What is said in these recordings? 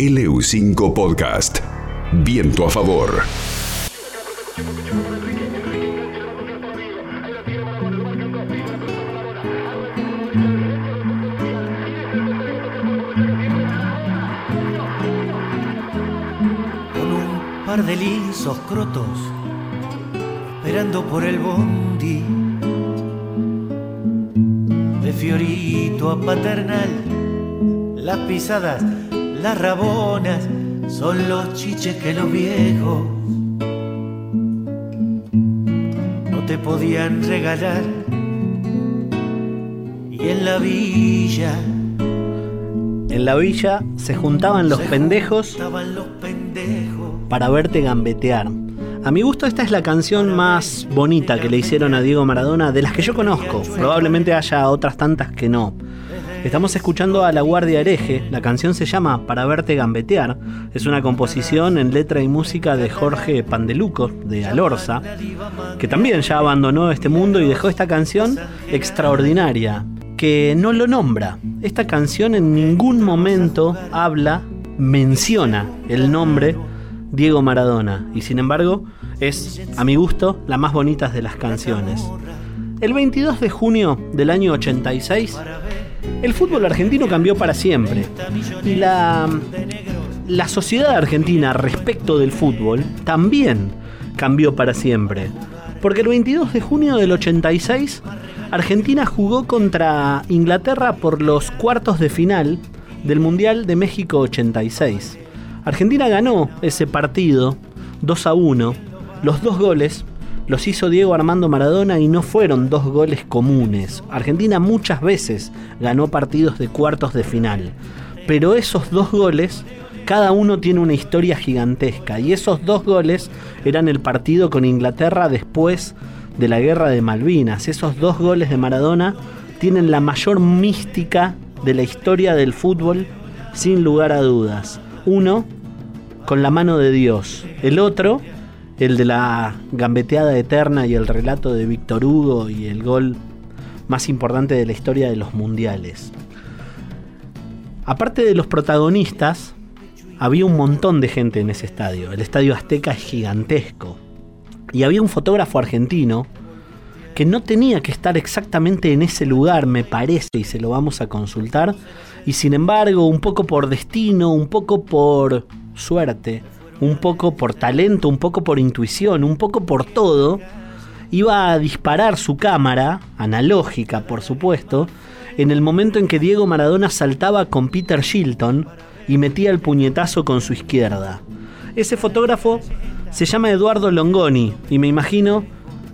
LU5 Podcast. Viento a favor. con un par de lisos crotos, esperando por el bondi. De Fiorito a Paternal, las pisadas, las rabonas, son los chiches que los viejos no te podían regalar. Y en la villa En la villa se juntaban los se pendejos juntaban los pendejos. para verte gambetear. A mi gusto esta es la canción más bonita que le hicieron a Diego Maradona de las que yo conozco. Probablemente haya otras tantas que no. Estamos escuchando a La Guardia Hereje. La canción se llama Para verte gambetear. Es una composición en letra y música de Jorge Pandeluco, de Alorza, que también ya abandonó este mundo y dejó esta canción extraordinaria, que no lo nombra. Esta canción en ningún momento habla, menciona el nombre Diego Maradona, y sin embargo es, a mi gusto, la más bonita de las canciones. El 22 de junio del año 86, el fútbol argentino cambió para siempre. Y la, la sociedad argentina respecto del fútbol también cambió para siempre. Porque el 22 de junio del 86, Argentina jugó contra Inglaterra por los cuartos de final del Mundial de México 86. Argentina ganó ese partido 2 a 1. Los dos goles los hizo Diego Armando Maradona y no fueron dos goles comunes. Argentina muchas veces ganó partidos de cuartos de final. Pero esos dos goles, cada uno tiene una historia gigantesca. Y esos dos goles eran el partido con Inglaterra después de la guerra de Malvinas. Esos dos goles de Maradona tienen la mayor mística de la historia del fútbol, sin lugar a dudas. Uno, con la mano de Dios. El otro, el de la gambeteada eterna y el relato de Víctor Hugo y el gol más importante de la historia de los mundiales. Aparte de los protagonistas, había un montón de gente en ese estadio. El estadio Azteca es gigantesco. Y había un fotógrafo argentino que no tenía que estar exactamente en ese lugar, me parece, y se lo vamos a consultar. Y sin embargo, un poco por destino, un poco por suerte, un poco por talento, un poco por intuición, un poco por todo, iba a disparar su cámara, analógica por supuesto, en el momento en que Diego Maradona saltaba con Peter Shilton y metía el puñetazo con su izquierda. Ese fotógrafo se llama Eduardo Longoni y me imagino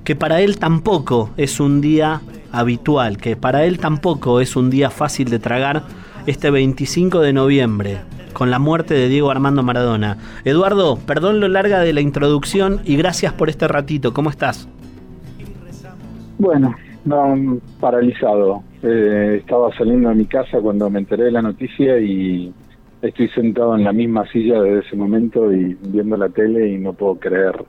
que para él tampoco es un día habitual, que para él tampoco es un día fácil de tragar este 25 de noviembre, con la muerte de Diego Armando Maradona. Eduardo, perdón lo larga de la introducción y gracias por este ratito. ¿Cómo estás? Bueno, no, paralizado. Eh, estaba saliendo de mi casa cuando me enteré de la noticia y estoy sentado en la misma silla desde ese momento y viendo la tele y no puedo creer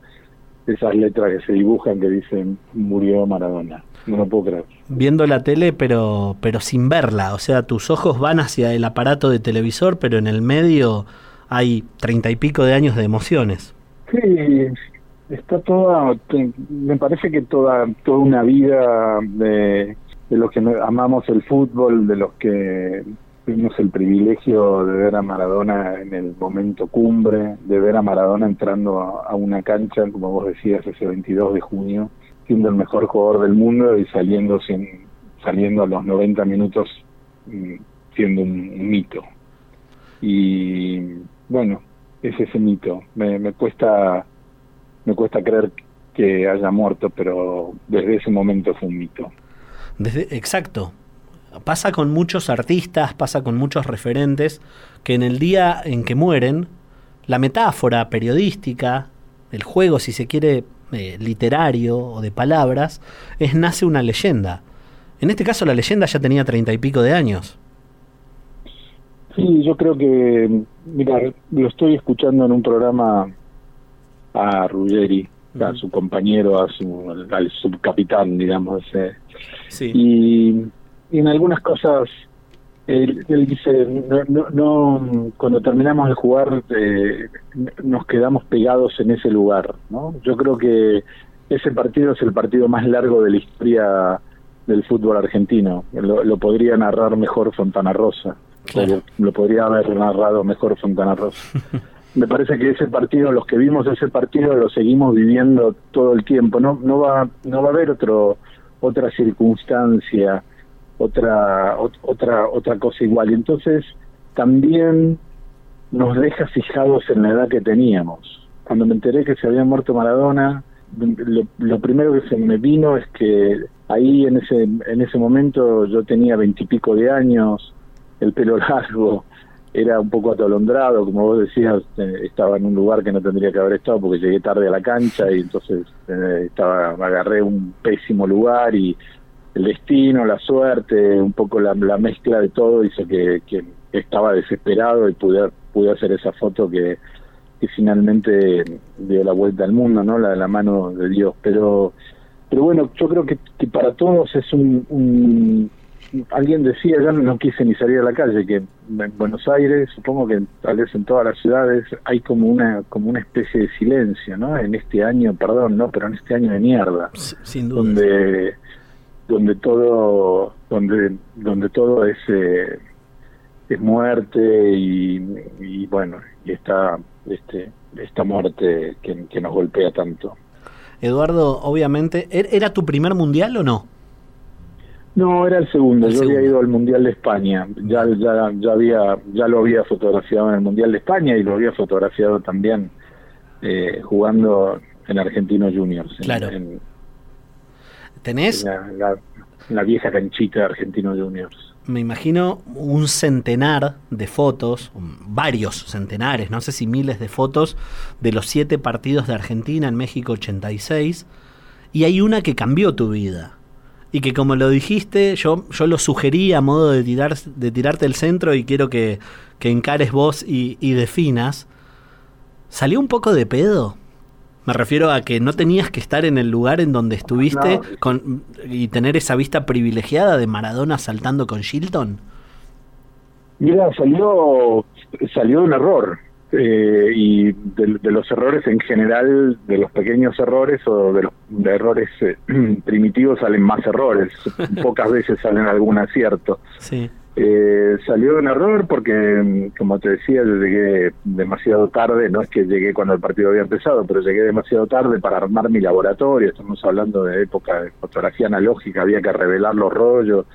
esas letras que se dibujan que dicen murió Maradona. No lo puedo creer. Viendo la tele, pero, pero sin verla. O sea, tus ojos van hacia el aparato de televisor, pero en el medio hay treinta y pico de años de emociones. Sí, está toda, me parece que toda, toda una vida de, de los que amamos el fútbol, de los que tuvimos el privilegio de ver a Maradona en el momento cumbre, de ver a Maradona entrando a, una cancha, como vos decías, ese 22 de junio, siendo el mejor jugador del mundo y saliendo, sin, saliendo a los 90 minutos mm, siendo un, mito. Y bueno, es ese mito. Me, me cuesta me cuesta creer que haya muerto, pero desde ese momento fue un mito. Exacto. Pasa con muchos artistas, pasa con muchos referentes, que en el día en que mueren, la metáfora periodística, el juego, si se quiere, eh, literario o de palabras, es nace una leyenda. En este caso la leyenda ya tenía treinta y pico de años. Sí, yo creo que, mira, lo estoy escuchando en un programa a Ruggeri, a su compañero, a su, al subcapitán, digamos. eh, Sí. y, y en algunas cosas Él, dice, no, no, cuando terminamos de jugar eh, nos quedamos pegados en ese lugar, ¿no? Yo creo que ese partido es el partido más largo de la historia del fútbol argentino. Lo, podría narrar mejor Fontana Rosa. Lo, podría haber narrado mejor Fontana Rosa. Me parece que ese partido, los que vimos ese partido, lo seguimos viviendo todo el tiempo. No, no va, no va a haber otro, otra circunstancia otra otra otra cosa igual. Y entonces también nos deja fijados en la edad que teníamos. Cuando me enteré que se había muerto Maradona, lo, primero que se me vino es que ahí en ese en ese momento yo tenía veintipico de años, el pelo largo, era un poco atolondrado, como vos decías, eh, estaba en un lugar que no tendría que haber estado porque llegué tarde a la cancha y entonces eh, estaba agarré un pésimo lugar y el destino, la suerte, un poco la, mezcla de todo hizo que, estaba desesperado y pude, pude hacer esa foto que, finalmente dio la vuelta al mundo, ¿no? La de la mano de Dios. Pero, pero bueno, yo creo que, para todos es un, alguien decía, yo no quise ni salir a la calle, que en Buenos Aires, supongo que tal vez en todas las ciudades hay como una como una especie de silencio, ¿no? En este año, perdón, no, pero en este año de mierda, sin duda. donde donde todo donde donde todo es eh, es muerte y, bueno y está este esta muerte que, nos golpea tanto. Eduardo obviamente ¿er-, era tu primer mundial o no no era el segundo. Yo había ido al mundial de España. Ya ya ya había ya lo había fotografiado en el mundial de España y lo había fotografiado también eh, jugando en Argentinos Juniors claro ¿Tenés? La, vieja canchita de Argentino Juniors. Me imagino un centenar de fotos, varios centenares, no sé si miles de fotos, de los siete partidos de Argentina en México 86. Y hay una que cambió tu vida. Y que como lo dijiste, yo, yo lo sugerí a modo de, tirar, de tirarte el centro y quiero que, que encares vos y, y definas. ¿Salió un poco de pedo? Me refiero a que no tenías que estar en el lugar en donde estuviste con, y tener esa vista privilegiada de Maradona saltando con Shilton. Mira, salió, salió un error. Eh, y de, los errores en general, de los pequeños errores o de los errores eh, primitivos salen más errores. Pocas veces salen algún acierto. Sí. Eh, salió un error porque, como te decía, yo llegué demasiado tarde, no es que llegué cuando el partido había empezado, pero llegué demasiado tarde para armar mi laboratorio, estamos hablando de época de fotografía analógica, había que revelar los rollos,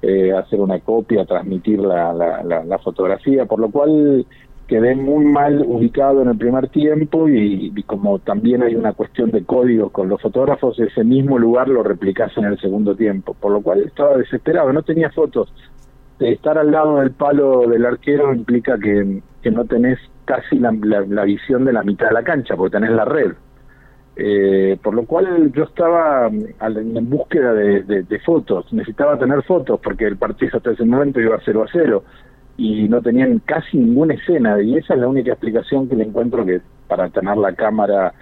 eh, hacer una copia, transmitir la, la, fotografía, por lo cual quedé muy mal ubicado en el primer tiempo y, y, como también hay una cuestión de códigos con los fotógrafos, ese mismo lugar lo replicás en el segundo tiempo, por lo cual estaba desesperado, no tenía fotos estar al lado del palo del arquero implica que, no tenés casi la, visión de la mitad de la cancha, porque tenés la red. Eh, por lo cual yo estaba en búsqueda de, fotos, necesitaba tener fotos porque el partido hasta ese momento iba 0 a 0 y no tenían casi ninguna escena y esa es la única explicación que le encuentro que para tener la cámara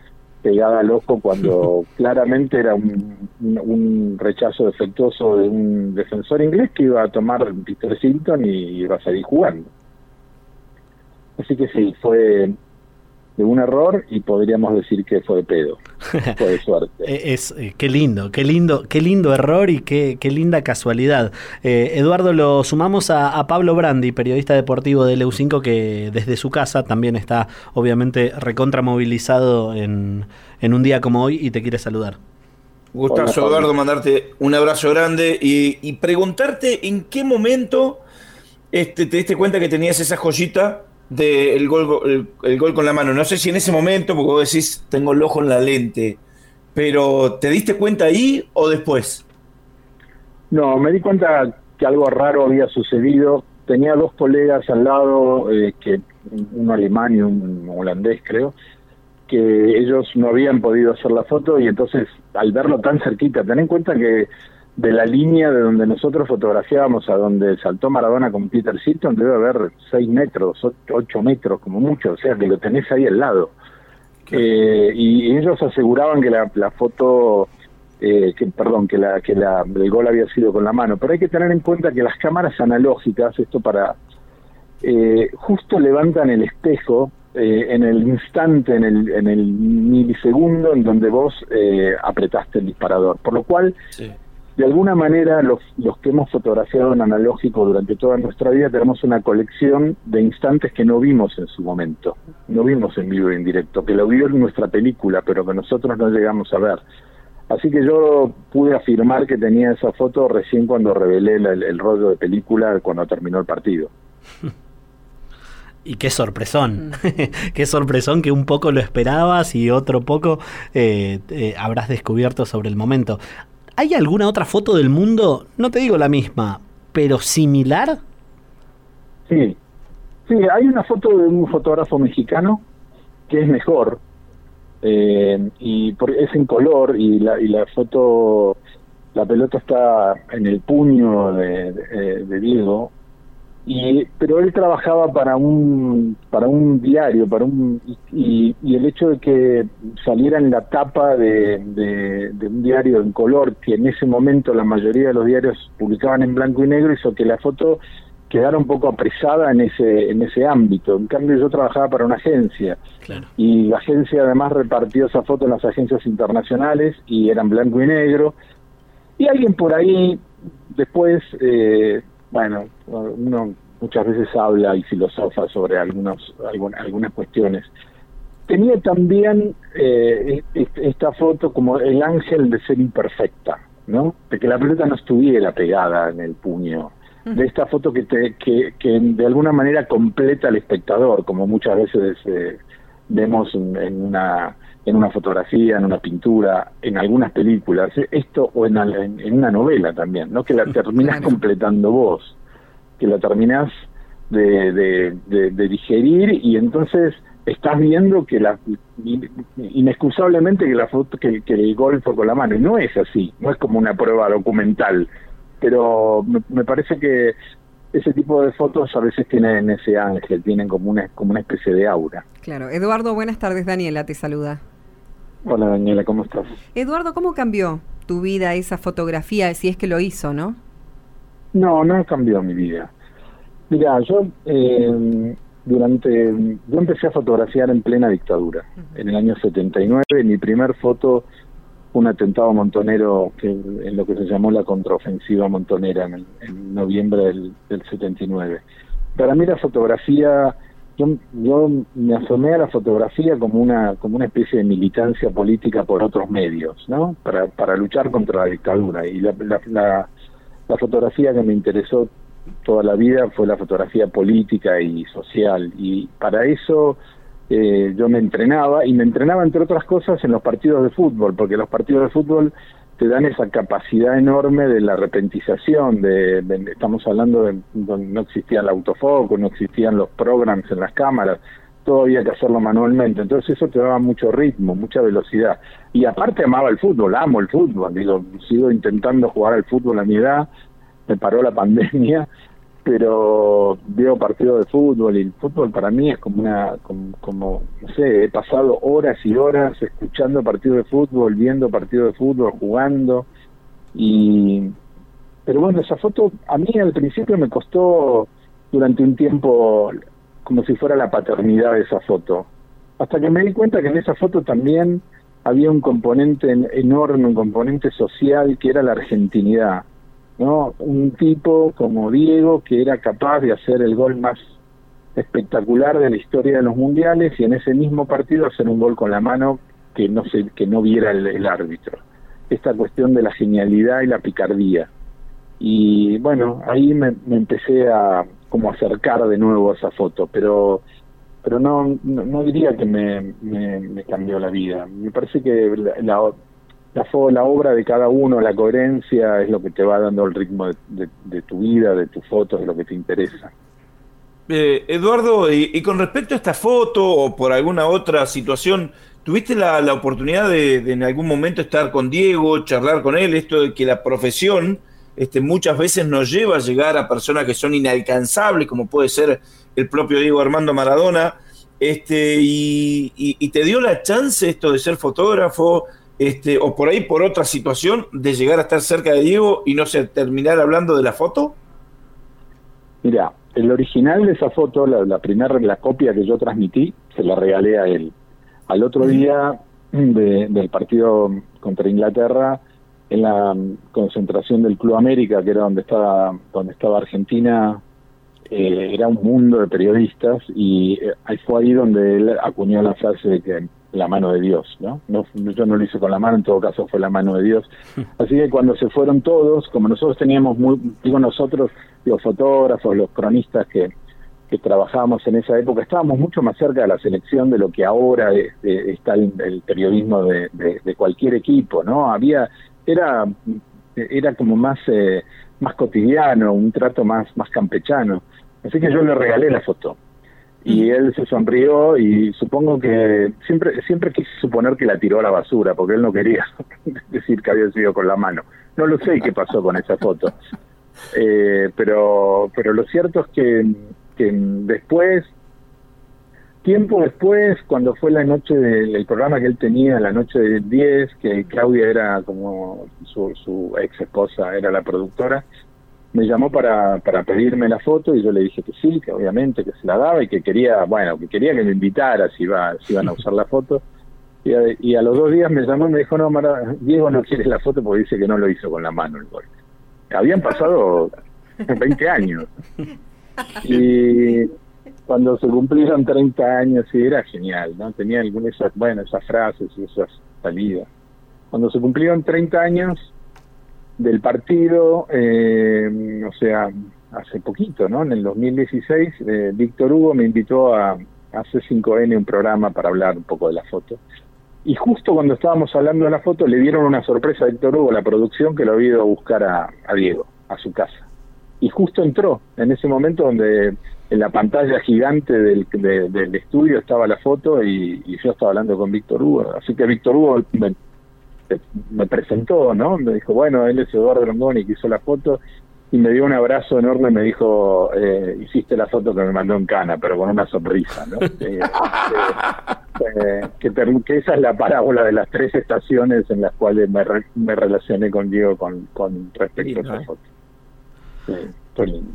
pegada al ojo cuando claramente era un, rechazo defectuoso de un defensor inglés que iba a tomar Peter Sinton y iba a seguir jugando. Así que sí, fue de un error y podríamos decir que fue de pedo, fue de suerte. Eh, es, eh, qué lindo, qué lindo, qué lindo error y qué, qué linda casualidad. Eh, Eduardo, lo sumamos a, Pablo Brandi, periodista deportivo de EU5, que desde su casa también está obviamente recontramovilizado en, en un día como hoy y te quiere saludar. Gustazo, Eduardo, mandarte un abrazo grande y, preguntarte en qué momento este, te diste cuenta que tenías esa joyita del gol, el, gol con la mano. No sé si en ese momento, porque vos decís, tengo el ojo en la lente, pero ¿te diste cuenta ahí o después? No, me di cuenta que algo raro había sucedido. Tenía dos colegas al lado, eh, que uno alemán y un holandés creo, que ellos no habían podido hacer la foto y entonces al verlo tan cerquita, ten en cuenta que de la línea de donde nosotros fotografiábamos a donde saltó Maradona con Peter Silton debe haber 6 metros, 8 metros como mucho, o sea que lo tenés ahí al lado. Eh, y ellos aseguraban que la, foto eh, que perdón, que, la, que la, el gol había sido con la mano, pero hay que tener en cuenta que las cámaras analógicas, esto para, eh, justo levantan el espejo eh, en el instante, en el, en el milisegundo en donde vos eh, apretaste el disparador, por lo cual de alguna manera los, los que hemos fotografiado en analógico durante toda nuestra vida tenemos una colección de instantes que no vimos en su momento, no vimos en vivo y en directo, que lo vio en nuestra película, pero que nosotros no llegamos a ver. Así que yo pude afirmar que tenía esa foto recién cuando revelé el, rollo de película cuando terminó el partido. Y qué sorpresón, mm. qué sorpresón que un poco lo esperabas y otro poco eh, eh, habrás descubierto sobre el momento. ¿Hay alguna otra foto del mundo, no te digo la misma, pero similar? Sí, sí, hay una foto de un fotógrafo mexicano que es mejor, eh, y es en color y la, y la foto, la pelota está en el puño de, Diego, y pero él trabajaba para un para un diario para un y, y el hecho de que saliera en la tapa de, de, un diario en color que en ese momento la mayoría de los diarios publicaban en blanco y negro hizo que la foto quedara un poco apresada en ese en ese ámbito. En cambio yo trabajaba para una agencia y la agencia además repartió esa foto en las agencias internacionales y eran blanco y negro. Y alguien por ahí después, eh, bueno, uno muchas veces habla y filosofa sobre algunos, algunas cuestiones. Tenía también eh, esta foto como el ángel de ser imperfecta, ¿no? De que la pelota no estuviera pegada en el puño de esta foto que, te, que, que de alguna manera completa al espectador, como muchas veces eh, vemos en, una en una fotografía, en una pintura, en algunas películas, esto o en, en, una novela también, ¿no? Que la terminas completando vos, que la terminás de, de, de, digerir y entonces estás viendo que la inexcusablemente que la foto que, que el gol fue con la mano y no es así no es como una prueba documental pero me, parece que ese tipo de fotos a veces tienen ese ángel, tienen como una, como una especie de aura. Claro. Eduardo, buenas tardes. Daniela te saluda. Hola Daniela, ¿cómo estás? Eduardo, ¿cómo cambió tu vida esa fotografía, si es que lo hizo, no? No, no cambió mi vida. Mira, yo eh, durante, yo empecé a fotografiar en plena dictadura, en el año 79, mi primer foto un atentado montonero que en lo que se llamó la contraofensiva montonera en, noviembre del, del, 79. Para mí la fotografía, yo, yo me asomé a la fotografía como una, como una especie de militancia política por otros medios, ¿no? Para, para luchar contra la dictadura. Y la, la, la fotografía que me interesó toda la vida fue la fotografía política y social. Y para eso eh, yo me entrenaba y me entrenaba entre otras cosas en los partidos de fútbol, porque los partidos de fútbol te dan esa capacidad enorme de la repentización, de, estamos hablando de donde no existía el autofoco, no existían los programs en las cámaras, todo había que hacerlo manualmente, entonces eso te daba mucho ritmo, mucha velocidad. Y aparte amaba el fútbol, amo el fútbol, digo, sigo intentando jugar al fútbol a mi edad, me paró la pandemia pero veo partidos de fútbol y el fútbol para mí es como una, como, no sé, he pasado horas y horas escuchando partidos de fútbol, viendo partidos de fútbol, jugando y, pero bueno, esa foto a mí al principio me costó durante un tiempo como si fuera la paternidad de esa foto, hasta que me di cuenta que en esa foto también había un componente enorme, un componente social que era la argentinidad ¿no? Un tipo como Diego que era capaz de hacer el gol más espectacular de la historia de los mundiales y en ese mismo partido hacer un gol con la mano que no se, que no viera el, árbitro. Esta cuestión de la genialidad y la picardía. Y bueno, ahí me, empecé a como acercar de nuevo a esa foto, pero pero no, no, diría que me, me, cambió la vida. Me parece que la, la obra de cada uno, la coherencia es lo que te va dando el ritmo de, tu vida, de tus fotos, de lo que te interesa. Eh, Eduardo, y, con respecto a esta foto o por alguna otra situación, ¿tuviste la, oportunidad de, en algún momento estar con Diego, charlar con él? Esto de que la profesión este, muchas veces nos lleva a llegar a personas que son inalcanzables, como puede ser el propio Diego Armando Maradona, este, y te dio la chance esto de ser fotógrafo, este, o por ahí por otra situación de llegar a estar cerca de Diego y no sé, terminar hablando de la foto? Mira, el original de esa foto, la, primera, la copia que yo transmití, se la regalé a él. Al otro día del partido contra Inglaterra, en la concentración del Club América, que era donde estaba, donde estaba Argentina, eh, era un mundo de periodistas y eh, ahí fue ahí donde él acuñó la frase de que la mano de Dios, ¿no? ¿no? Yo no lo hice con la mano, en todo caso fue la mano de Dios. Así que cuando se fueron todos, como nosotros teníamos, muy, digo nosotros, los fotógrafos, los cronistas que, que trabajábamos en esa época, estábamos mucho más cerca de la selección de lo que ahora está el, periodismo de, de, cualquier equipo, ¿no? Había, era, era como más, eh, más cotidiano, un trato más, más campechano. Así que yo le regalé la foto y él se sonrió y supongo que siempre siempre quise suponer que la tiró a la basura porque él no quería decir que había sido con la mano. No lo sé qué pasó con esa foto. Eh, pero pero lo cierto es que, después tiempo después cuando fue la noche del programa que él tenía la noche del 10 que Claudia era como su, su ex esposa era la productora me llamó para, para pedirme la foto y yo le dije que sí, que obviamente que se la daba y que quería, bueno, que quería que me invitara si, iba, si iban a usar la foto. Y a, y a los dos días me llamó y me dijo, no, Diego no quiere la foto porque dice que no lo hizo con la mano el golpe. Habían pasado 20 años. Y cuando se cumplieron 30 años, y era genial, ¿no? Tenía algunas, bueno, esas frases y esas salidas. Cuando se cumplieron 30 años, del partido, eh, o sea, hace poquito, ¿no? En el 2016, eh, Víctor Hugo me invitó a, hacer 5N, un programa para hablar un poco de la foto. Y justo cuando estábamos hablando de la foto, le dieron una sorpresa a Víctor Hugo, la producción, que lo había ido a buscar a, Diego, a su casa. Y justo entró en ese momento donde en la pantalla gigante del, del estudio estaba la foto y, y, yo estaba hablando con Víctor Hugo. Así que Víctor Hugo me presentó, ¿no? Me dijo, bueno, él es Eduardo Longoni que hizo la foto y me dio un abrazo enorme y me dijo, eh, hiciste la foto que me mandó en cana, pero con una sonrisa, ¿no? Eh, que, que, esa es la parábola de las tres estaciones en las cuales me, me relacioné con Diego con, con respecto a esa ¿eh? foto. Sí, lindo.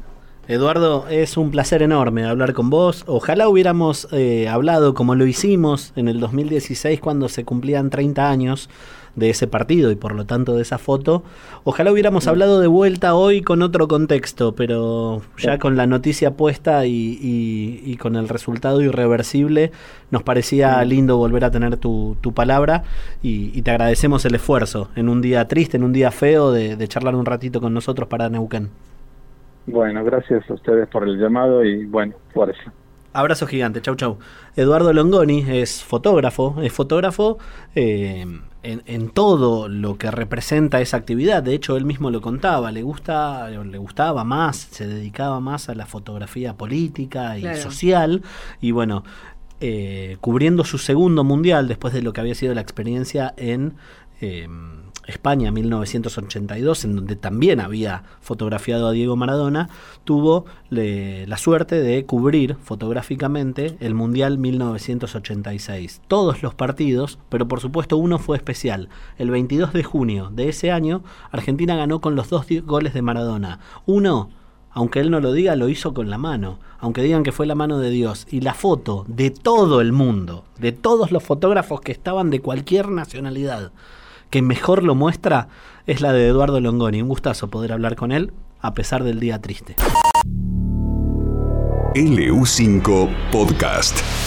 Eduardo, es un placer enorme hablar con vos. Ojalá hubiéramos hablado como lo hicimos en el 2016 cuando se cumplían 30 años de ese partido y por lo tanto de esa foto. Ojalá hubiéramos hablado de vuelta hoy con otro contexto, pero ya con la noticia puesta y, con el resultado irreversible, nos parecía lindo volver a tener tu, palabra y, te agradecemos el esfuerzo en un día triste, en un día feo, de, de charlar un ratito con nosotros para Neuquén. Bueno, gracias a ustedes por el llamado y bueno, fuerza. Abrazo gigante, chau chau. Eduardo Longoni es fotógrafo, es fotógrafo eh, en, todo lo que representa esa actividad. De hecho, él mismo lo contaba, le gusta, le gustaba más, se dedicaba más a la fotografía política y social. Y bueno, eh, cubriendo su segundo mundial después de lo que había sido la experiencia en eh, España 1982, en donde también había fotografiado a Diego Maradona, tuvo la suerte de cubrir fotográficamente el Mundial 1986. Todos los partidos, pero por supuesto uno fue especial. El 22 de junio de ese año, Argentina ganó con los dos goles de Maradona. Uno aunque él no lo diga, lo hizo con la mano, aunque digan que fue la mano de Dios. Y la foto de todo el mundo, de todos los fotógrafos que estaban de cualquier nacionalidad, que mejor lo muestra es la de Eduardo Longoni. Un gustazo poder hablar con él a pesar del día triste. LU5 Podcast.